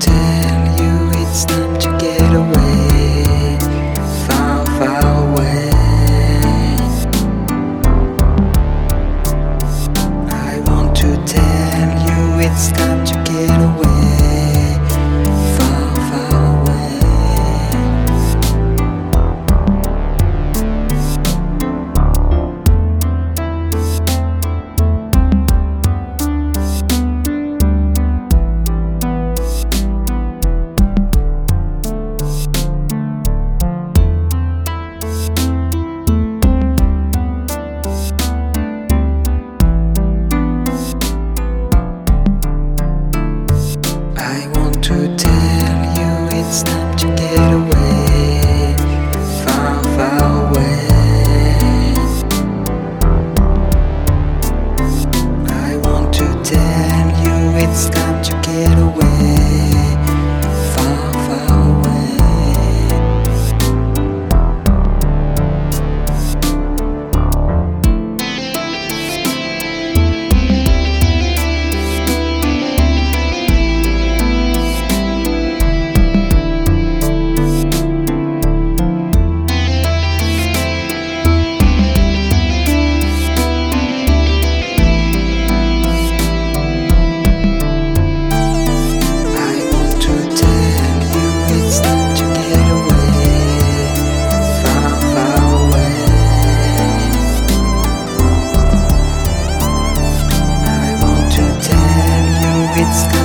tell you it's time to get away, far, far away. I want to tell you it's time to get away. to get away, far, far away. I want to tell you it's time to get away. it's